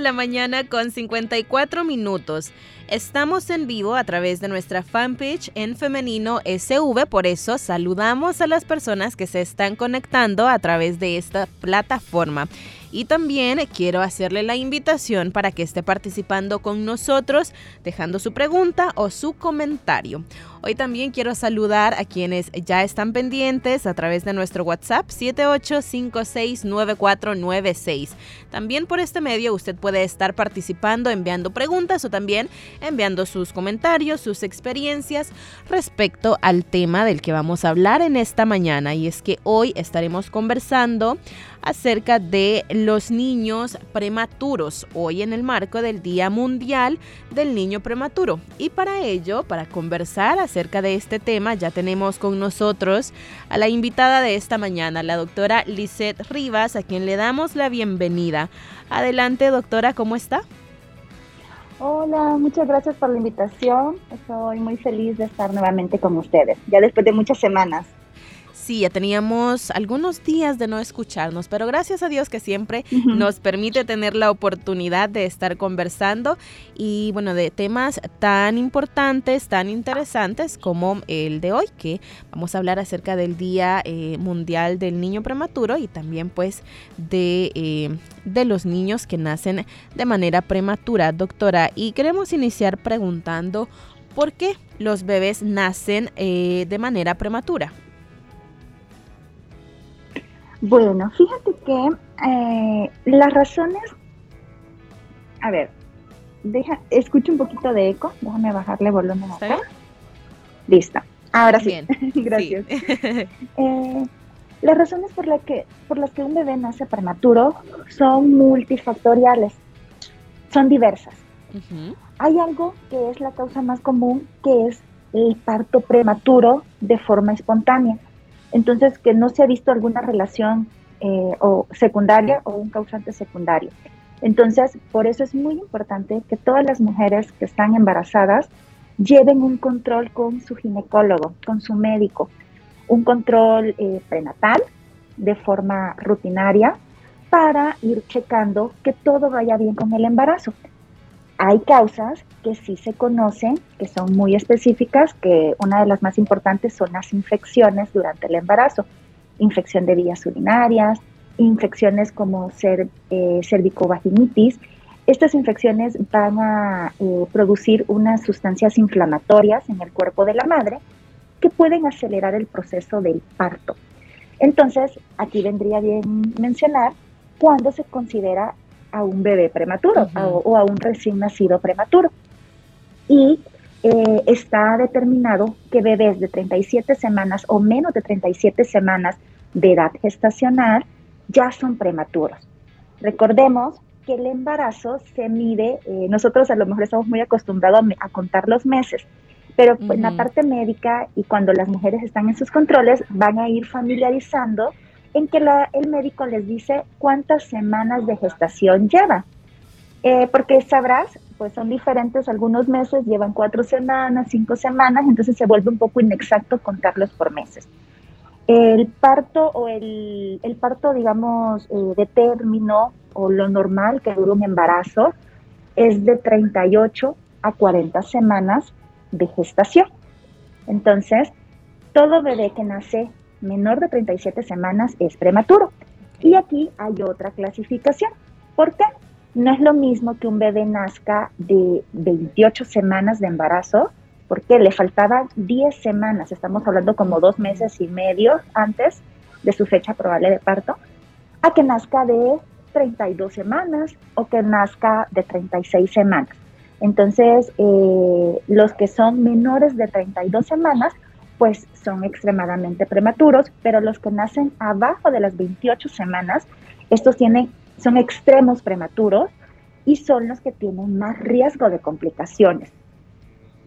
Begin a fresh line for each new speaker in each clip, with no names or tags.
La mañana con 54 minutos. Estamos en vivo a través de nuestra fanpage en femenino SV, por eso saludamos a las personas que se están conectando a través de esta plataforma. Y también quiero hacerle la invitación para que esté participando con nosotros, dejando su pregunta o su comentario. Hoy también quiero saludar a quienes ya están pendientes a través de nuestro WhatsApp 78569496. También por este medio usted puede estar participando, enviando preguntas o también enviando sus comentarios, sus experiencias respecto al tema del que vamos a hablar en esta mañana. Y es que hoy estaremos conversando acerca de los niños prematuros, hoy en el marco del Día Mundial del Niño Prematuro. Y para ello, para conversar de este tema, ya tenemos con nosotros a la invitada de esta mañana, la doctora Lisette Rivas, a quien le damos la bienvenida. Adelante, doctora, ¿cómo está?
Hola, muchas gracias por la invitación. Estoy muy feliz de estar nuevamente con ustedes, ya después de muchas semanas.
Sí, ya teníamos algunos días de no escucharnos, pero gracias a Dios que siempre nos permite tener la oportunidad de estar conversando y bueno, de temas tan importantes, tan interesantes como el de hoy, que vamos a hablar acerca del Día eh, Mundial del Niño Prematuro y también pues de, eh, de los niños que nacen de manera prematura, doctora. Y queremos iniciar preguntando por qué los bebés nacen eh, de manera prematura.
Bueno, fíjate que eh, las razones, a ver, deja, escucho un poquito de eco, déjame bajarle volumen acá. Listo, ahora sí, gracias. Eh, las razones por, la que, por las que un bebé nace prematuro son multifactoriales, son diversas. Hay algo que es la causa más común, que es el parto prematuro de forma espontánea. Entonces, que no se ha visto alguna relación eh, o secundaria o un causante secundario. Entonces, por eso es muy importante que todas las mujeres que están embarazadas lleven un control con su ginecólogo, con su médico, un control eh, prenatal de forma rutinaria para ir checando que todo vaya bien con el embarazo. Hay causas que sí se conocen, que son muy específicas, que una de las más importantes son las infecciones durante el embarazo, infección de vías urinarias, infecciones como ser, eh, cervicovaginitis. Estas infecciones van a eh, producir unas sustancias inflamatorias en el cuerpo de la madre que pueden acelerar el proceso del parto. Entonces, aquí vendría bien mencionar cuándo se considera a un bebé prematuro o a un recién nacido prematuro. Y eh, está determinado que bebés de 37 semanas o menos de 37 semanas de edad gestacional ya son prematuros. Recordemos que el embarazo se mide, eh, nosotros a lo mejor estamos muy acostumbrados a, contar los meses, pero en la parte médica y cuando las mujeres están en sus controles van a ir familiarizando en que el médico les dice cuántas semanas de gestación lleva. Eh, porque sabrás, pues son diferentes, algunos meses llevan cuatro semanas, cinco semanas, entonces se vuelve un poco inexacto contarlos por meses. El parto o el, parto, digamos, eh, de término o lo normal que dura un embarazo es de 38 a 40 semanas de gestación. Entonces, todo bebé que nace menor de 37 semanas es prematuro. Y aquí hay otra clasificación. ¿Por qué? No es lo mismo que un bebé nazca de 28 semanas de embarazo, porque le faltaban 10 semanas, estamos hablando como dos meses y medio antes de su fecha probable de parto, a que nazca de 32 semanas o que nazca de 36 semanas. Entonces, eh, los que son menores de 32 semanas pues son extremadamente prematuros, pero los que nacen abajo de las 28 semanas, estos tienen, son extremos prematuros y son los que tienen más riesgo de complicaciones.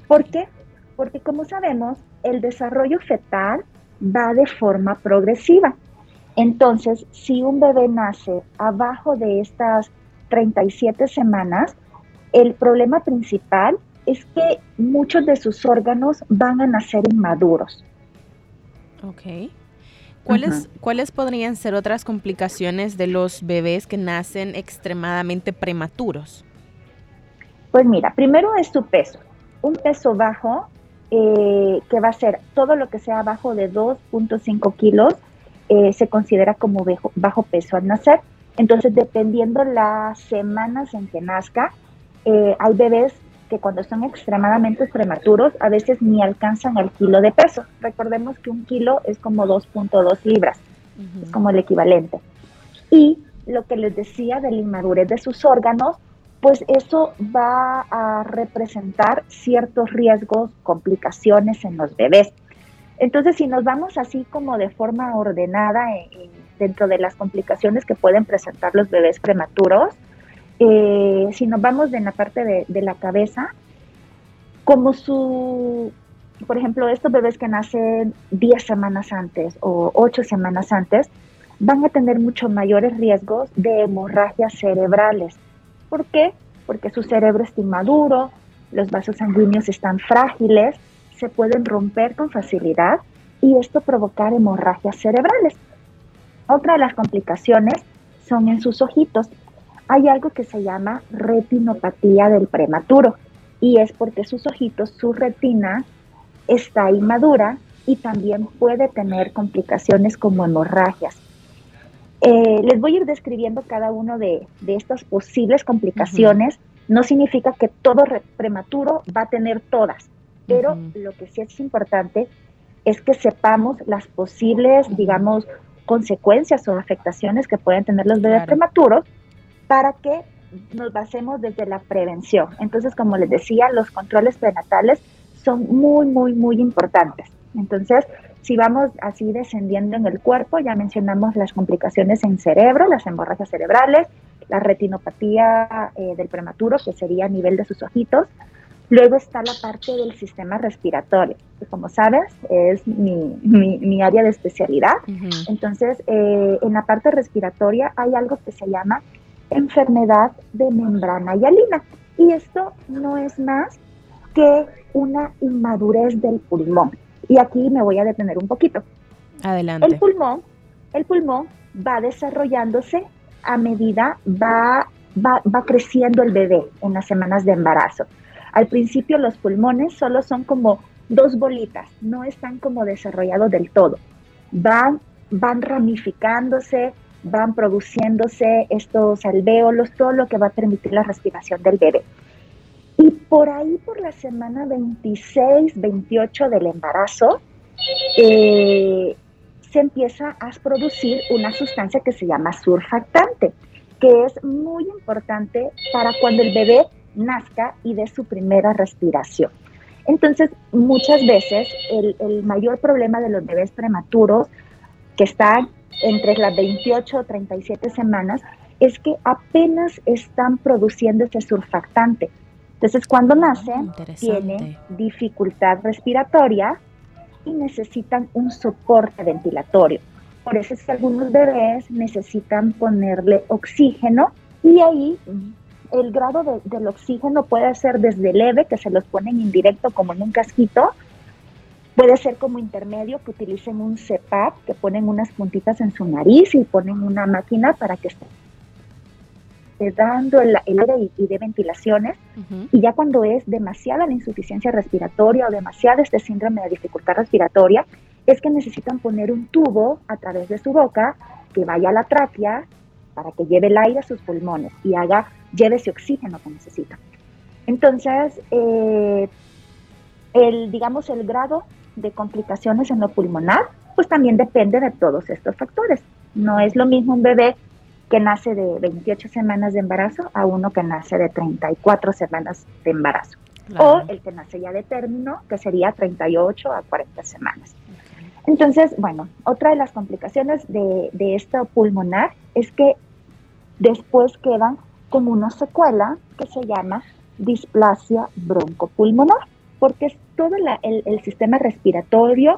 ¿Por qué? Porque como sabemos, el desarrollo fetal va de forma progresiva. Entonces, si un bebé nace abajo de estas 37 semanas, el problema principal es que muchos de sus órganos van a nacer inmaduros.
Ok. ¿Cuáles, ¿Cuáles podrían ser otras complicaciones de los bebés que nacen extremadamente prematuros?
Pues mira, primero es su peso. Un peso bajo, eh, que va a ser todo lo que sea abajo de 2.5 kilos, eh, se considera como bajo, bajo, peso al nacer. Entonces, dependiendo las semanas en que nazca, eh, hay bebés que cuando son extremadamente prematuros a veces ni alcanzan el kilo de peso. Recordemos que un kilo es como 2.2 libras, es como el equivalente. Y lo que les decía de la inmadurez de sus órganos, pues eso va a representar ciertos riesgos, complicaciones en los bebés. Entonces, si nos vamos así como de forma ordenada dentro de las complicaciones que pueden presentar los bebés prematuros, eh, si nos vamos de la parte de, la cabeza, como su, por ejemplo, estos bebés que nacen 10 semanas antes o 8 semanas antes, van a tener mucho mayores riesgos de hemorragias cerebrales. ¿Por qué? Porque su cerebro está inmaduro, los vasos sanguíneos están frágiles, se pueden romper con facilidad y esto provocar hemorragias cerebrales. Otra de las complicaciones son en sus ojitos hay algo que se llama retinopatía del prematuro y es porque sus ojitos, su retina está inmadura y también puede tener complicaciones como hemorragias. Eh, les voy a ir describiendo cada uno de, estas posibles complicaciones. No significa que todo prematuro va a tener todas, pero lo que sí es importante es que sepamos las posibles, digamos, consecuencias o afectaciones que pueden tener los bebés prematuros para que nos basemos desde la prevención. Entonces, como les decía, los controles prenatales son muy, muy, muy importantes. Entonces, si vamos así descendiendo en el cuerpo, ya mencionamos las complicaciones en cerebro, las hemorragias cerebrales, la retinopatía eh, del prematuro, que sería a nivel de sus ojitos. Luego está la parte del sistema respiratorio, que como sabes es mi, mi, área de especialidad. Entonces, eh, en la parte respiratoria hay algo que se llama enfermedad de membrana hialina. Y esto no es más que una inmadurez del pulmón. Y aquí me voy a detener un poquito.
Adelante.
El pulmón, el pulmón va desarrollándose a medida va, va, va creciendo el bebé en las semanas de embarazo. Al principio los pulmones solo son como dos bolitas, no están como desarrollados del todo. Van, van ramificándose, van produciéndose estos alvéolos, todo lo que va a permitir la respiración del bebé. Y por ahí, por la semana 26, 28 del embarazo, eh, se empieza a producir una sustancia que se llama surfactante, que es muy importante para cuando el bebé nazca y dé su primera respiración. Entonces, muchas veces el, el mayor problema de los bebés prematuros que están entre las 28 o 37 semanas es que apenas están produciendo ese surfactante. Entonces, cuando nacen, tienen dificultad respiratoria y necesitan un soporte ventilatorio. Por eso es que algunos bebés necesitan ponerle oxígeno y ahí el grado del oxígeno puede ser desde leve, que se los ponen indirecto como en un casquito, Puede ser como intermedio que utilicen un CEPAP, que ponen unas puntitas en su nariz y ponen una máquina para que esté dando el, aire y, de ventilaciones. Y ya cuando es demasiada la insuficiencia respiratoria o demasiada este síndrome de dificultad respiratoria, es que necesitan poner un tubo a través de su boca que vaya a la tráquea para que lleve el aire a sus pulmones y haga, lleve ese oxígeno que necesita. Entonces, eh, el, digamos, el grado de complicaciones en lo pulmonar, pues también depende de todos estos factores. No es lo mismo un bebé que nace de 28 semanas de embarazo a uno que nace de 34 semanas de embarazo. O el que nace ya de término, que sería 38 a 40 semanas. Entonces, bueno, otra de las complicaciones de, de esto pulmonar es que después quedan como una secuela que se llama displasia broncopulmonar. Porque todo el, sistema respiratorio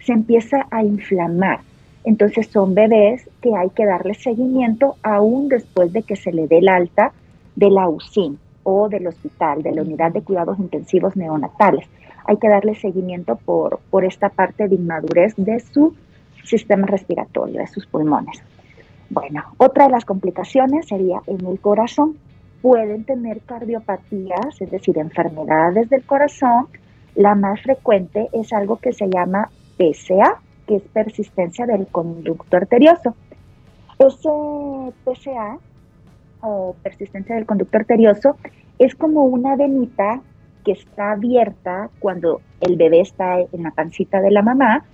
se empieza a inflamar. Entonces son bebés que hay que darle seguimiento aún después de que se le dé el alta de la UCIN o del hospital, de la unidad de cuidados intensivos neonatales. Hay que darle seguimiento por, por esta parte de inmadurez de su sistema respiratorio, de sus pulmones. Bueno, otra de las complicaciones sería en el corazón. Pueden tener cardiopatías, es decir, enfermedades del corazón. La más frecuente es algo que se llama PCA, que es persistencia del conducto arterioso. Ese PCA o persistencia del conducto arterioso es como una venita que está abierta cuando el bebé está en la pancita de la mamá,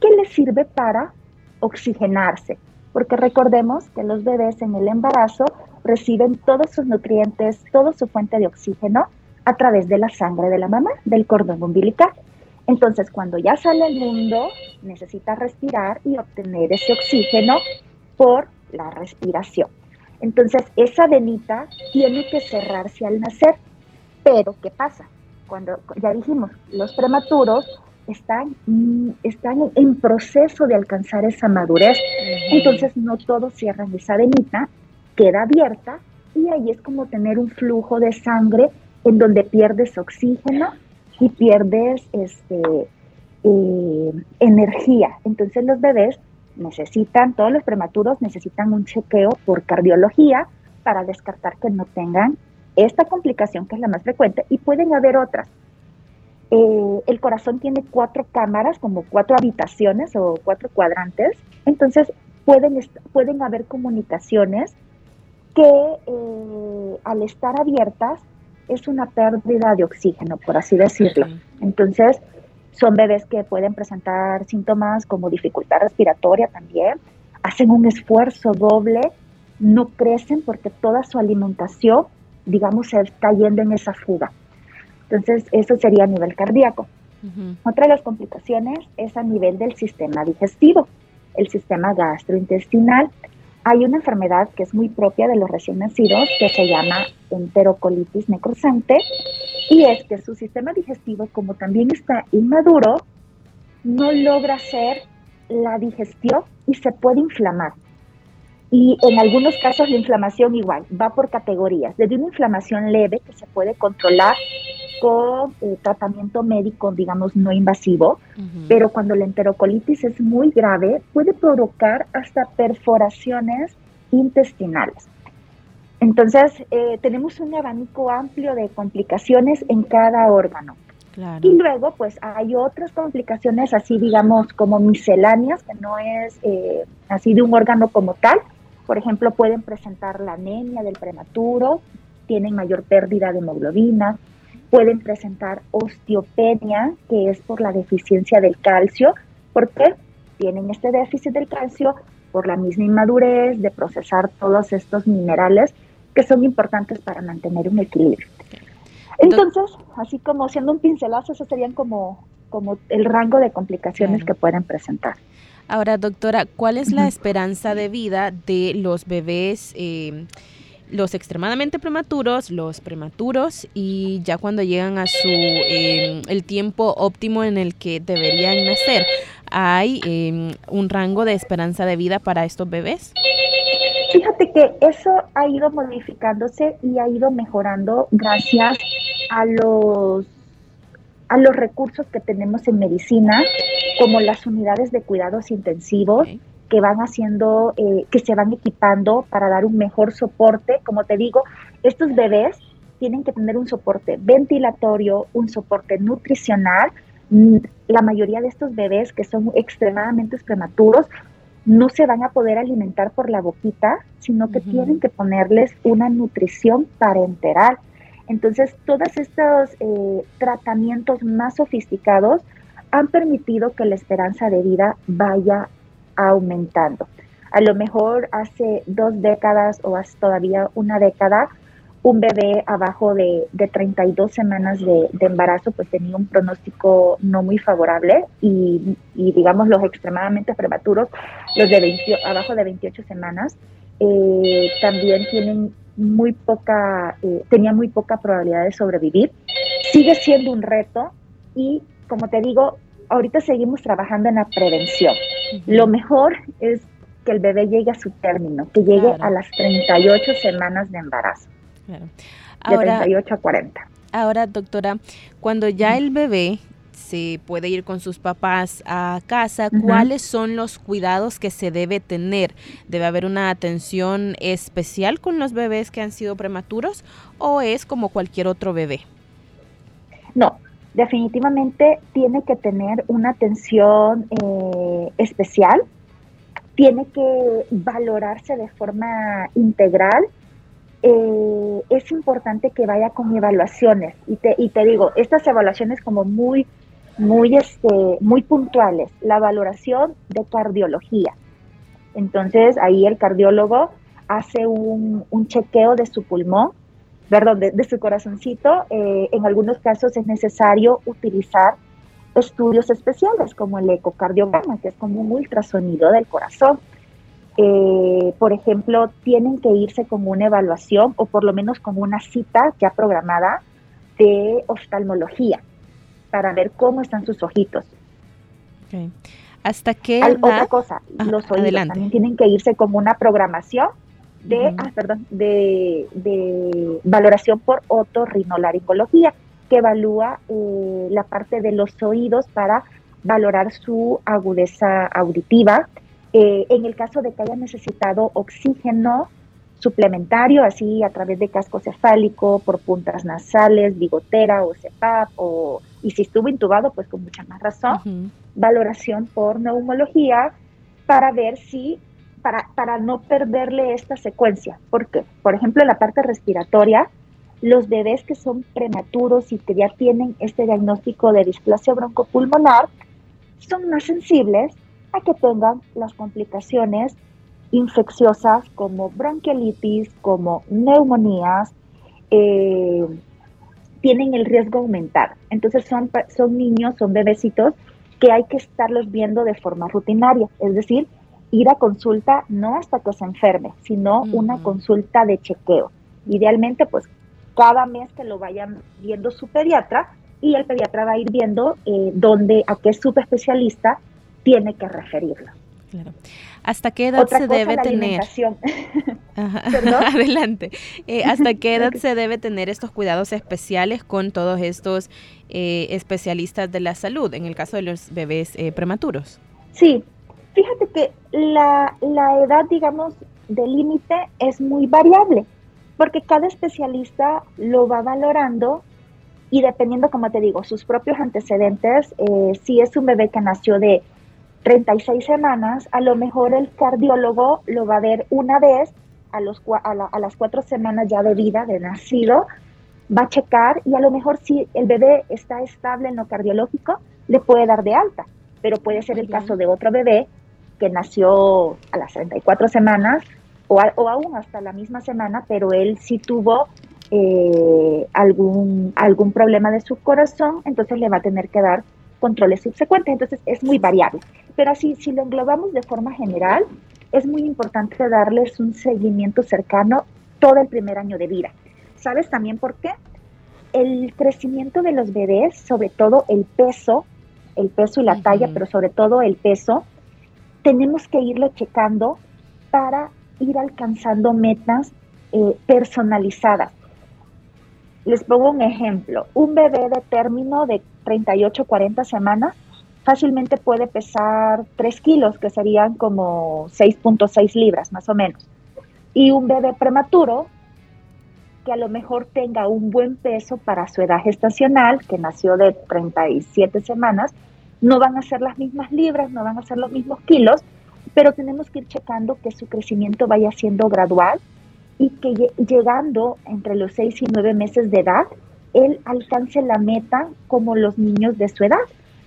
que le sirve para oxigenarse porque recordemos que los bebés en el embarazo reciben todos sus nutrientes, toda su fuente de oxígeno a través de la sangre de la mamá, del cordón umbilical. Entonces, cuando ya sale al mundo, necesita respirar y obtener ese oxígeno por la respiración. Entonces, esa venita tiene que cerrarse al nacer. Pero, ¿qué pasa? Cuando ya dijimos, los prematuros están, están en proceso de alcanzar esa madurez. Entonces no todos cierran esa venita, queda abierta y ahí es como tener un flujo de sangre en donde pierdes oxígeno y pierdes este, eh, energía. Entonces los bebés necesitan, todos los prematuros necesitan un chequeo por cardiología para descartar que no tengan esta complicación que es la más frecuente y pueden haber otras. Eh, el corazón tiene cuatro cámaras, como cuatro habitaciones o cuatro cuadrantes, entonces pueden, pueden haber comunicaciones que eh, al estar abiertas es una pérdida de oxígeno, por así decirlo. Entonces, son bebés que pueden presentar síntomas como dificultad respiratoria también, hacen un esfuerzo doble, no crecen porque toda su alimentación, digamos, se está yendo en esa fuga. Entonces, eso sería a nivel cardíaco. Otra de las complicaciones es a nivel del sistema digestivo, el sistema gastrointestinal. Hay una enfermedad que es muy propia de los recién nacidos que se llama enterocolitis necrosante y es que su sistema digestivo, como también está inmaduro, no logra hacer la digestión y se puede inflamar. Y en algunos casos la inflamación igual, va por categorías, desde una inflamación leve que se puede controlar con eh, tratamiento médico, digamos, no invasivo, pero cuando la enterocolitis es muy grave, puede provocar hasta perforaciones intestinales. Entonces, eh, tenemos un abanico amplio de complicaciones en cada órgano. Y luego, pues hay otras complicaciones así, digamos, como misceláneas, que no es eh, así de un órgano como tal. Por ejemplo, pueden presentar la anemia del prematuro, tienen mayor pérdida de hemoglobina, pueden presentar osteopenia, que es por la deficiencia del calcio. ¿Por qué? Tienen este déficit del calcio por la misma inmadurez de procesar todos estos minerales que son importantes para mantener un equilibrio. Entonces, así como siendo un pincelazo, esos serían como, como el rango de complicaciones que pueden presentar.
Ahora, doctora, ¿cuál es la esperanza de vida de los bebés? Eh, los extremadamente prematuros, los prematuros y ya cuando llegan a su em, el tiempo óptimo en el que deberían nacer, hay em, un rango de esperanza de vida para estos bebés.
Fíjate que eso ha ido modificándose y ha ido mejorando gracias a los a los recursos que tenemos en medicina, como las unidades de cuidados intensivos, que van haciendo, eh, que se van equipando para dar un mejor soporte. Como te digo, estos bebés tienen que tener un soporte ventilatorio, un soporte nutricional. Mm, la mayoría de estos bebés que son extremadamente prematuros no se van a poder alimentar por la boquita, sino que tienen que ponerles una nutrición parenteral. Entonces, todos estos eh, tratamientos más sofisticados han permitido que la esperanza de vida vaya aumentando. A lo mejor hace dos décadas o hace todavía una década, un bebé abajo de, de 32 semanas de, embarazo pues tenía un pronóstico no muy favorable y, digamos los extremadamente prematuros, los de abajo de 28 semanas, eh, también tienen muy poca, eh, tenía muy poca probabilidad de sobrevivir. sigue siendo un reto y, como te digo, ahorita seguimos trabajando en la prevención. Lo mejor es que el bebé llegue a su término, que llegue a las 38 semanas de embarazo. Claro. Ahora, de 38 a 40.
Ahora, doctora, cuando ya el bebé se puede ir con sus papás a casa, ¿cuáles son los cuidados que se debe tener? ¿Debe haber una atención especial con los bebés que han sido prematuros o es como cualquier otro bebé?
No, definitivamente tiene que tener una atención eh, especial, tiene que valorarse de forma integral. Eh, es importante que vaya con evaluaciones y te, y te digo, estas evaluaciones como muy muy, este, muy puntuales, la valoración de cardiología. Entonces ahí el cardiólogo hace un, chequeo de su pulmón, perdón, de, su corazoncito. Eh, en algunos casos es necesario utilizar estudios especiales como el ecocardiograma, que es como un ultrasonido del corazón. Eh, por ejemplo, tienen que irse con una evaluación o por lo menos con una cita ya programada de oftalmología para ver cómo están sus ojitos.
¿Hasta qué
Otra cosa, ah, los oídos también tienen que irse como una programación de, ah, perdón, de, de, valoración por otorrinolaringología, que evalúa eh, la parte de los oídos para valorar su agudeza auditiva. Eh, en el caso de que haya necesitado oxígeno suplementario, así a través de casco cefálico, por puntas nasales, bigotera o CEPAP o y si estuvo intubado, pues con mucha más razón, valoración por neumología para ver si, para, para no perderle esta secuencia. Porque, por ejemplo, en la parte respiratoria, los bebés que son prematuros y que ya tienen este diagnóstico de displasia broncopulmonar son más sensibles a que tengan las complicaciones infecciosas como bronquiolitis, como neumonías, eh, tienen el riesgo aumentado. Entonces son, son niños, son bebecitos que hay que estarlos viendo de forma rutinaria, es decir, ir a consulta no hasta que se enferme, sino una consulta de chequeo. Idealmente, pues cada mes que lo vayan viendo su pediatra y el pediatra va a ir viendo eh, dónde, a qué subespecialista tiene que referirlo.
Claro. ¿Hasta qué edad se debe tener? Adelante. Eh, ¿Hasta qué edad se debe tener estos cuidados especiales con todos estos eh, especialistas de la salud, en el caso de los bebés eh, prematuros?
Sí, fíjate que la, la edad, digamos, de límite es muy variable, porque cada especialista lo va valorando y dependiendo, como te digo, sus propios antecedentes, si es un bebé que nació de 36 semanas, a lo mejor el cardiólogo lo va a ver una vez a, los, a, las cuatro semanas ya de vida, de nacido, va a checar y a lo mejor si el bebé está estable en lo cardiológico, le puede dar de alta, pero puede ser el caso de otro bebé que nació a las 34 semanas o, o aún hasta la misma semana, pero él sí tuvo eh, algún, algún problema de su corazón, entonces le va a tener que dar controles subsecuentes, entonces es muy variable. Pero así, si lo englobamos de forma general, es muy importante darles un seguimiento cercano todo el primer año de vida. ¿Sabes también por qué? El crecimiento de los bebés, sobre todo el peso, el peso y la talla, pero sobre todo el peso, tenemos que irlo checando para ir alcanzando metas eh, personalizadas. Les pongo un ejemplo. Un bebé de término de 38, 40 semanas fácilmente puede pesar 3 kilos, que serían como 6.6 libras más o menos. Y un bebé prematuro, que a lo mejor tenga un buen peso para su edad gestacional, que nació de 37 semanas, no van a ser las mismas libras, no van a ser los mismos kilos, pero tenemos que ir checando que su crecimiento vaya siendo gradual y que llegando entre los 6 y 9 meses de edad, él alcance la meta como los niños de su edad.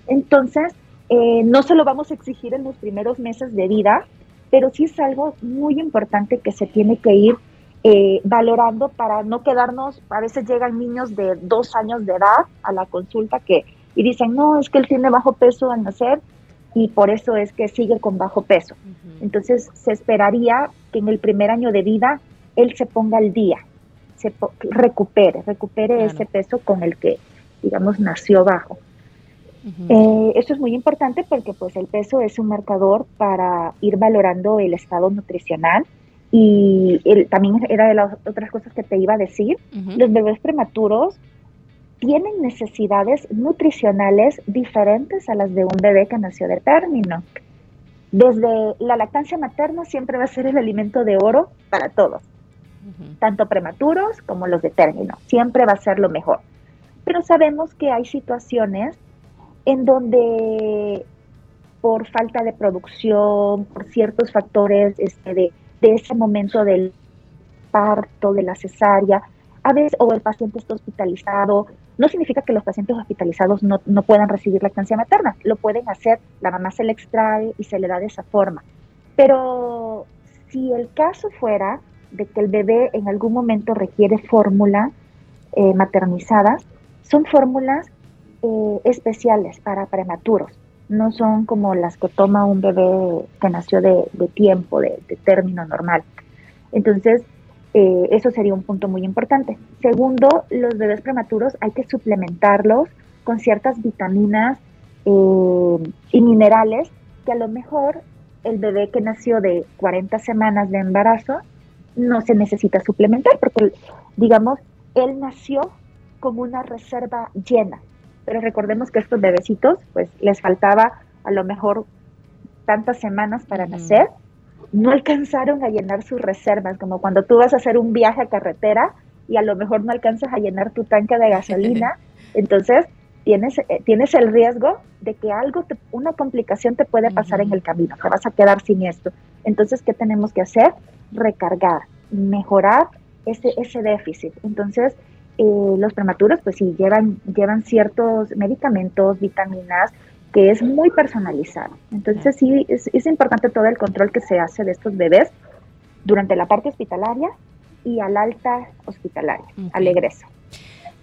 Entonces, eh, no se lo vamos a exigir en los primeros meses de vida, pero sí es algo muy importante que se tiene que ir eh, valorando para no quedarnos, a veces llegan niños de dos años de edad a la consulta que y dicen, no, es que él tiene bajo peso al nacer y por eso es que sigue con bajo peso. Entonces se esperaría que en el primer año de vida él se ponga al día, se recupere, recupere ese peso con el que digamos, nació bajo. Eh, eso es muy importante porque pues el peso es un marcador para ir valorando el estado nutricional y también era de las otras cosas que te iba a decir, los bebés prematuros tienen necesidades nutricionales diferentes a las de un bebé que nació de término. Desde la lactancia materna siempre va a ser el alimento de oro para todos, tanto prematuros como los de término, siempre va a ser lo mejor. Pero sabemos que hay situaciones en donde por falta de producción, por ciertos factores este, de, de ese momento del parto, de la cesárea, a veces, o el paciente está hospitalizado, no significa que los pacientes hospitalizados no, no, puedan recibir lactancia materna, lo pueden hacer, la mamá se le extrae y se le da de esa forma. Pero si el caso fuera de que el bebé en algún momento requiere fórmula eh, maternizadas, son fórmulas eh, especiales para prematuros, no son como las que toma un bebé que nació de, tiempo, de, de término normal. Entonces, eh, eso sería un punto muy importante. Segundo, los bebés prematuros hay que suplementarlos con ciertas vitaminas eh, y minerales que a lo mejor el bebé que nació de 40 semanas de embarazo no se necesita suplementar porque, digamos, él nació como una reserva llena. Pero recordemos que estos bebecitos, pues les faltaba a lo mejor tantas semanas para nacer no alcanzaron a llenar sus reservas, como cuando tú vas a hacer un viaje a carretera y a lo mejor no alcanzas a llenar tu tanque de gasolina, entonces tienes, eh, tienes el riesgo de que algo, una complicación te puede pasar en el camino, te vas a quedar sin esto. Entonces, ¿qué tenemos que hacer? Recargar, mejorar ese, ese déficit. Entonces, eh, los prematuros, pues sí, llevan, llevan ciertos medicamentos, vitaminas, que es muy personalizado. Entonces sí, es, importante todo el control que se hace de estos bebés durante la parte hospitalaria y al alta hospitalaria, al egreso.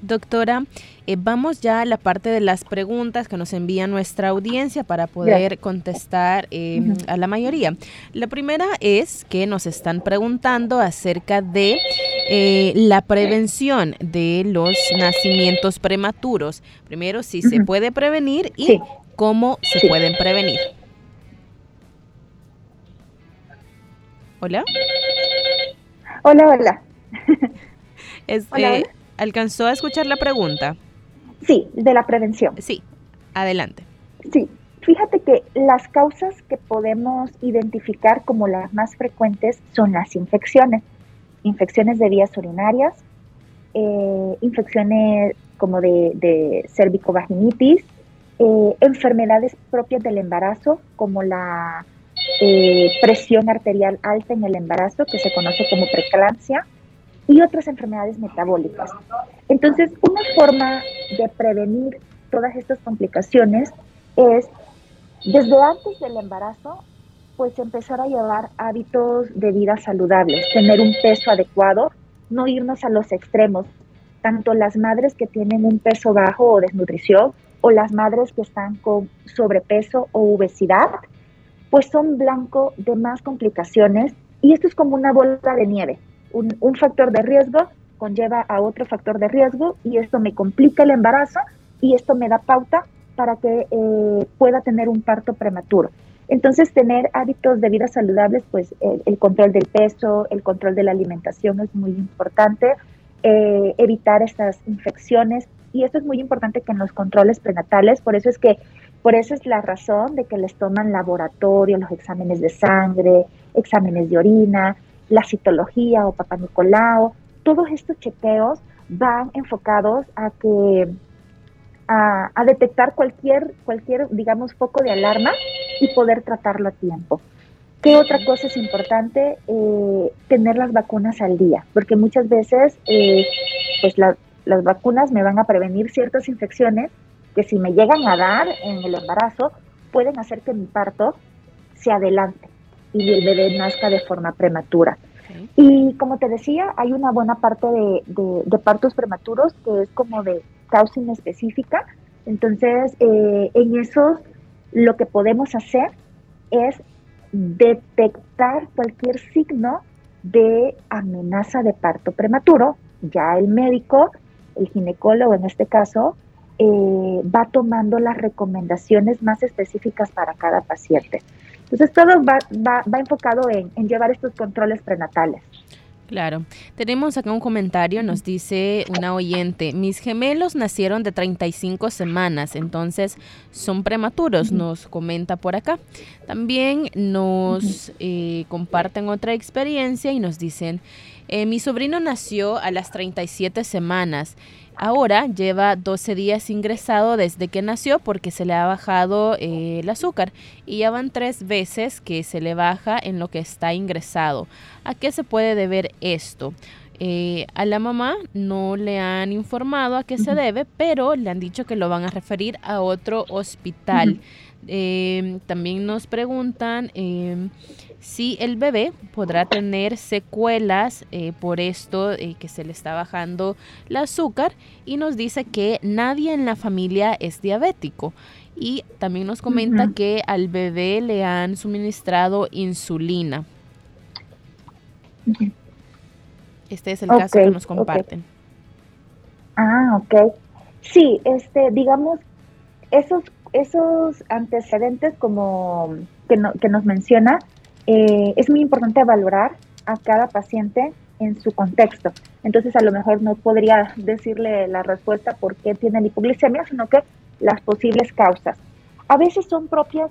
Doctora, eh, vamos ya a la parte de las preguntas que nos envía nuestra audiencia para poder contestar em, a la mayoría. La primera es que nos están preguntando acerca de eh, la prevención de los nacimientos prematuros. Primero, si se puede prevenir y ¿Cómo se pueden prevenir? Hola.
Hola, hola.
Este, ¿Alcanzó a escuchar la pregunta?
Sí, de la prevención.
Sí, adelante.
Sí, fíjate que las causas que podemos identificar como las más frecuentes son las infecciones. Infecciones de vías urinarias, eh, infecciones como de, de cervicovaginitis, eh, enfermedades propias del embarazo, como la eh, presión arterial alta en el embarazo, que se conoce como preeclampsia, y otras enfermedades metabólicas. Entonces, una forma de prevenir todas estas complicaciones es, desde antes del embarazo, pues empezar a llevar hábitos de vida saludables, tener un peso adecuado, no irnos a los extremos. Tanto las madres que tienen un peso bajo o desnutrición, o las madres que están con sobrepeso o obesidad, pues son blanco de más complicaciones y esto es como una bola de nieve. Un, factor de riesgo conlleva a otro factor de riesgo y esto me complica el embarazo y esto me da pauta para que eh, pueda tener un parto prematuro. Entonces, tener hábitos de vida saludables, pues el, control del peso, el control de la alimentación es muy importante, eh, evitar estas infecciones, y esto es muy importante que en los controles prenatales, por eso es que, por eso es la razón de que les toman laboratorio, los exámenes de sangre, exámenes de orina, la citología o papá Nicolau, todos estos chequeos van enfocados a que a, detectar cualquier, cualquier, digamos, foco de alarma y poder tratarlo a tiempo. ¿Qué otra cosa es importante? Eh, tener las vacunas al día, porque muchas veces, eh, pues la, las vacunas me van a prevenir ciertas infecciones que si me llegan a dar en el embarazo pueden hacer que mi parto se adelante y el bebé nazca de forma prematura. Y como te decía, hay una buena parte de, partos prematuros que es como de causa inespecífica. Entonces, eh, en esos lo que podemos hacer es detectar cualquier signo de amenaza de parto prematuro. Ya el médico el ginecólogo en este caso, eh, va tomando las recomendaciones más específicas para cada paciente. Entonces todo va, va, enfocado en, en llevar estos controles prenatales.
Claro. Tenemos acá un comentario, nos dice una oyente, mis gemelos nacieron de 35 semanas, entonces son prematuros, nos comenta por acá. También nos eh, comparten otra experiencia y nos dicen, eh, mi sobrino nació a las 37 semanas. Ahora lleva 12 días ingresado desde que nació porque se le ha bajado eh, el azúcar y ya van tres veces que se le baja en lo que está ingresado. ¿A qué se puede deber esto? Eh, a la mamá no le han informado a qué se debe, pero le han dicho que lo van a referir a otro hospital. Eh, también nos preguntan si el bebé podrá tener secuelas eh, por esto eh, que se le está bajando el azúcar y nos dice que nadie en la familia es diabético. Y también nos comenta que al bebé le han suministrado insulina. Este es el caso que nos comparten.
Ah, ok. Sí, este, digamos, esos esos antecedentes como que, que nos menciona, eh, es muy importante valorar a cada paciente en su contexto. Entonces, a lo mejor no podría decirle la respuesta por qué tiene hipoglicemia, sino que las posibles causas. A veces son propias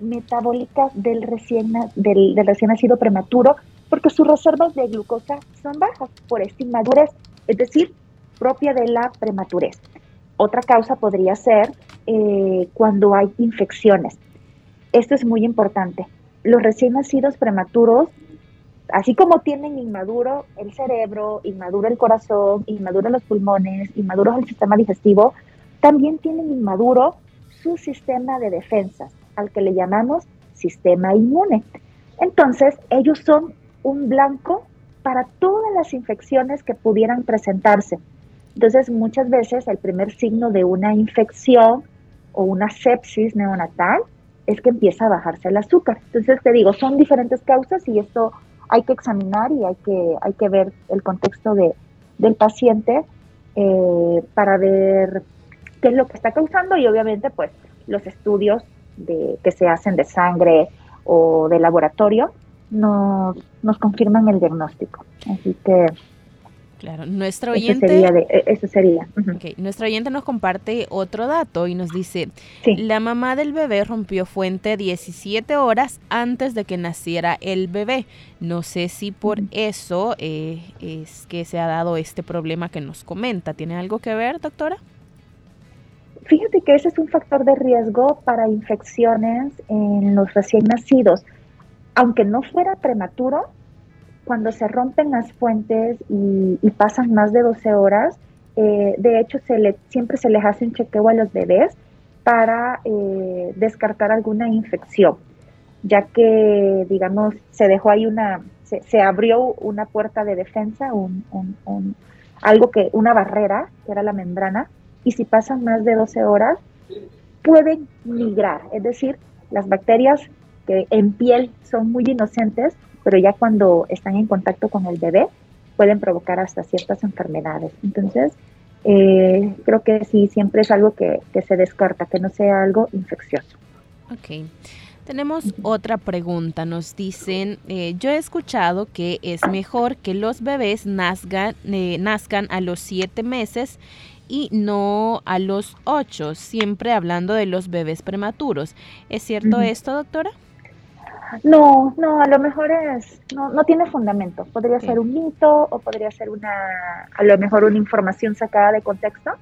metabólicas del recién, del recién nacido prematuro, porque sus reservas de glucosa son bajas por esta inmadurez, es decir, propia de la prematurez. Otra causa podría ser eh, cuando hay infecciones. Esto es muy importante. Los recién nacidos prematuros, así como tienen inmaduro el cerebro, inmaduro el corazón, inmaduro los pulmones, inmaduro el sistema digestivo, también tienen inmaduro su sistema de defensas, al que le llamamos sistema inmune. Entonces, ellos son un blanco para todas las infecciones que pudieran presentarse. Entonces, muchas veces el primer signo de una infección o una sepsis neonatal es que empieza a bajarse el azúcar. Entonces, te digo, son diferentes causas y esto hay que examinar y hay que, hay que ver el contexto de, del paciente eh, para ver qué es lo que está causando y obviamente pues los estudios de, que se hacen de sangre o de laboratorio nos, nos confirman el diagnóstico. Así que
Claro, nuestro oyente,
eso sería,
e, nuestro oyente nos comparte otro dato y nos dice, la mamá del bebé rompió fuente 17 horas antes de que naciera el bebé. No sé si por eso eh, es que se ha dado este problema que nos comenta. ¿Tiene algo que ver, doctora?
Fíjate que ese es un factor de riesgo para infecciones en los recién nacidos. Aunque no fuera prematuro, cuando se rompen las fuentes y, pasan más de 12 horas, eh, de hecho se le, siempre se les hace un chequeo a los bebés para eh, descartar alguna infección, ya que, digamos, se dejó ahí una, se, abrió una puerta de defensa, un, algo que, una barrera, que era la membrana, y si pasan más de 12 horas, pueden migrar, es decir, las bacterias que en piel son muy inocentes, pero ya cuando están en contacto con el bebé pueden provocar hasta ciertas enfermedades. Entonces, eh, creo que sí, siempre es algo que, se descarta, que no sea algo infeccioso.
Ok. Tenemos otra pregunta. Nos dicen, eh, yo he escuchado que es mejor que los bebés nazcan, eh, nazcan a los siete meses y no a los ocho, siempre hablando de los bebés prematuros. ¿Es cierto esto, doctora?
No, no, a lo mejor es, no, no tiene fundamento. Podría ser un mito o podría ser una, a lo mejor una información sacada de contexto,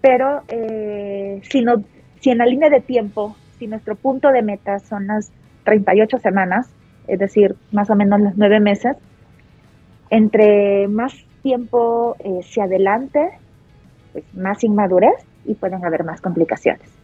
pero eh, si, no, si en la línea de tiempo, si nuestro punto de meta son las 38 semanas, es decir, más o menos los nueve meses, entre más tiempo eh, se adelante, pues más inmadurez y pueden haber más complicaciones.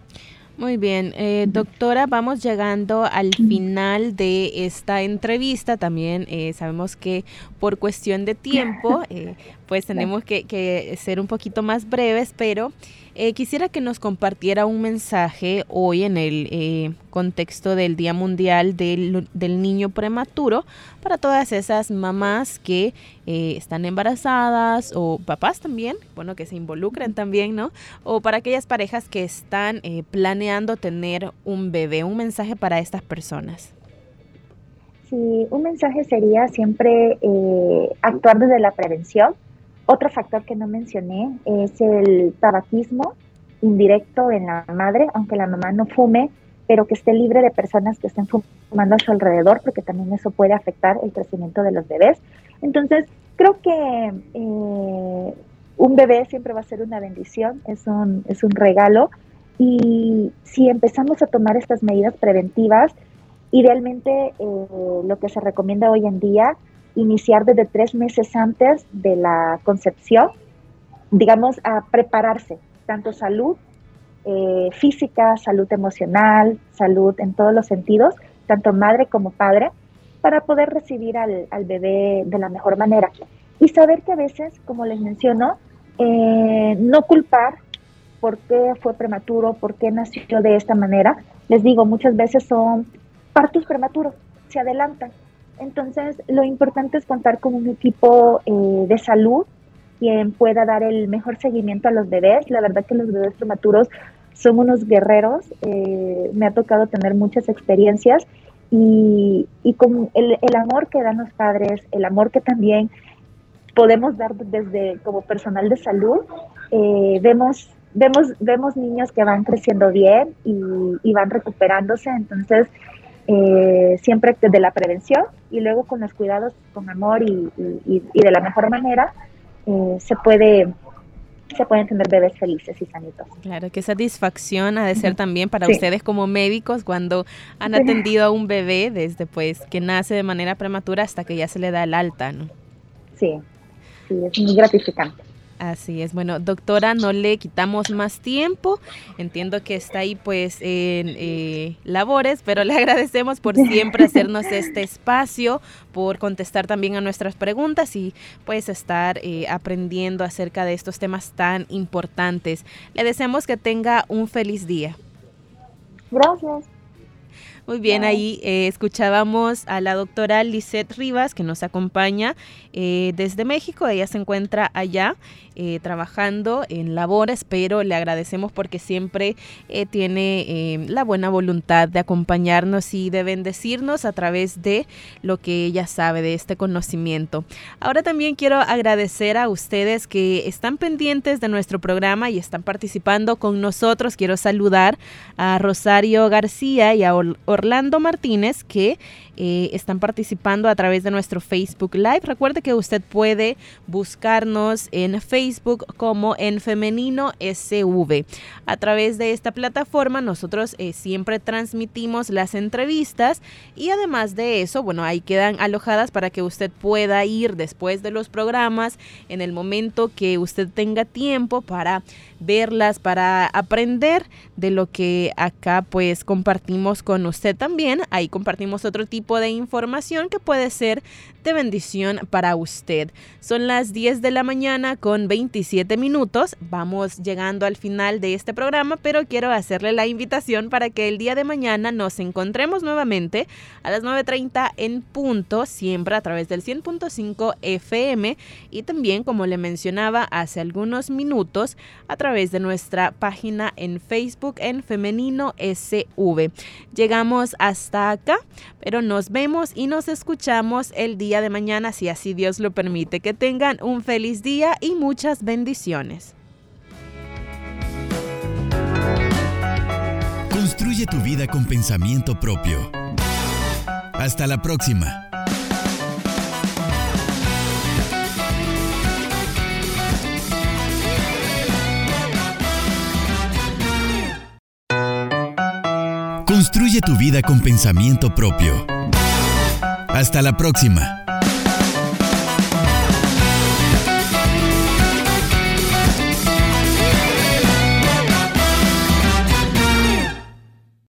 Muy bien, eh, doctora, vamos llegando al final de esta entrevista. También eh, sabemos que por cuestión de tiempo, eh, pues tenemos que, ser un poquito más breves, pero eh, quisiera que nos compartiera un mensaje hoy en el eh, contexto del Día Mundial del, Niño Prematuro para todas esas mamás que eh, están embarazadas o papás también, bueno, que se involucren también, ¿no? O para aquellas parejas que están planeando tener un bebé, un mensaje para estas personas.
Sí, un mensaje sería siempre actuar desde la prevención otro factor que no mencioné es el tabaquismo indirecto en la madre, aunque la mamá no fume, pero que esté libre de personas que estén fumando a su alrededor, porque también eso puede afectar el crecimiento de los bebés. Entonces, creo que eh, un bebé siempre va a ser una bendición, es un, es un regalo, y si empezamos a tomar estas medidas preventivas, idealmente eh, lo que se recomienda hoy en día iniciar desde tres meses antes de la concepción, digamos, a prepararse, tanto salud eh, física, salud emocional, salud en todos los sentidos, tanto madre como padre, para poder recibir al, bebé de la mejor manera. Y saber que a veces, como les menciono, eh, no culpar por qué fue prematuro, por qué nació de esta manera. Les digo, muchas veces son partos prematuros, se adelantan entonces, lo importante es contar con un equipo eh, de salud quien pueda dar el mejor seguimiento a los bebés. La verdad que los bebés prematuros son unos guerreros. Eh, me ha tocado tener muchas experiencias y, con el, amor que dan los padres, el amor que también podemos dar desde como personal de salud, eh, vemos, vemos, vemos niños que van creciendo bien y, y van recuperándose. Entonces, eh, siempre desde la prevención y luego con los cuidados con amor y, de la mejor manera eh, se puede se pueden tener bebés felices y sanitos.
Claro, qué satisfacción ha de ser también para ustedes como médicos cuando han atendido a un bebé desde pues que nace de manera prematura hasta que ya se le da el alta, ¿no?
Sí, sí, es muy gratificante.
Así es. Bueno, doctora, no le quitamos más tiempo. Entiendo que está ahí pues en eh, labores, pero le agradecemos por siempre hacernos este espacio, por contestar también a nuestras preguntas y pues estar eh, aprendiendo acerca de estos temas tan importantes. Le deseamos que tenga un feliz día.
Gracias.
Muy bien, ahí eh, escuchábamos a la doctora Lisette Rivas que nos acompaña eh, desde México. Ella se encuentra allá eh, trabajando en labores, pero le agradecemos porque siempre tiene la buena voluntad de acompañarnos y de bendecirnos a través de lo que ella sabe, de este conocimiento. Ahora también quiero agradecer a ustedes que están pendientes de nuestro programa y están participando con nosotros. Quiero saludar a Rosario García y a Orlando Martínez que eh, están participando a través de nuestro Facebook Live. Recuerde que usted puede buscarnos en Facebook como en Femenino SV. A través de esta plataforma nosotros eh, siempre transmitimos las entrevistas y además de eso, bueno, ahí quedan alojadas para que usted pueda ir después de los programas en el momento que usted tenga tiempo para verlas, para aprender de lo que acá pues compartimos con usted también. Ahí compartimos otro tipo de información que puede ser bendición para usted. Son las 10 de la mañana con 27 minutos. Vamos llegando al final de este programa, pero quiero hacerle la invitación para que el día de mañana nos encontremos nuevamente a las 9.30 en punto, siempre a través del 100.5 FM y también, como le mencionaba hace algunos minutos, a través de nuestra página en Facebook en Femenino SV. Llegamos hasta acá, pero no nos vemos y nos escuchamos el de mañana, si así Dios lo permite. Que tengan un feliz día y muchas bendiciones.
Construye tu vida con pensamiento propio. Hasta la próxima. Construye tu vida con pensamiento propio. Hasta la próxima.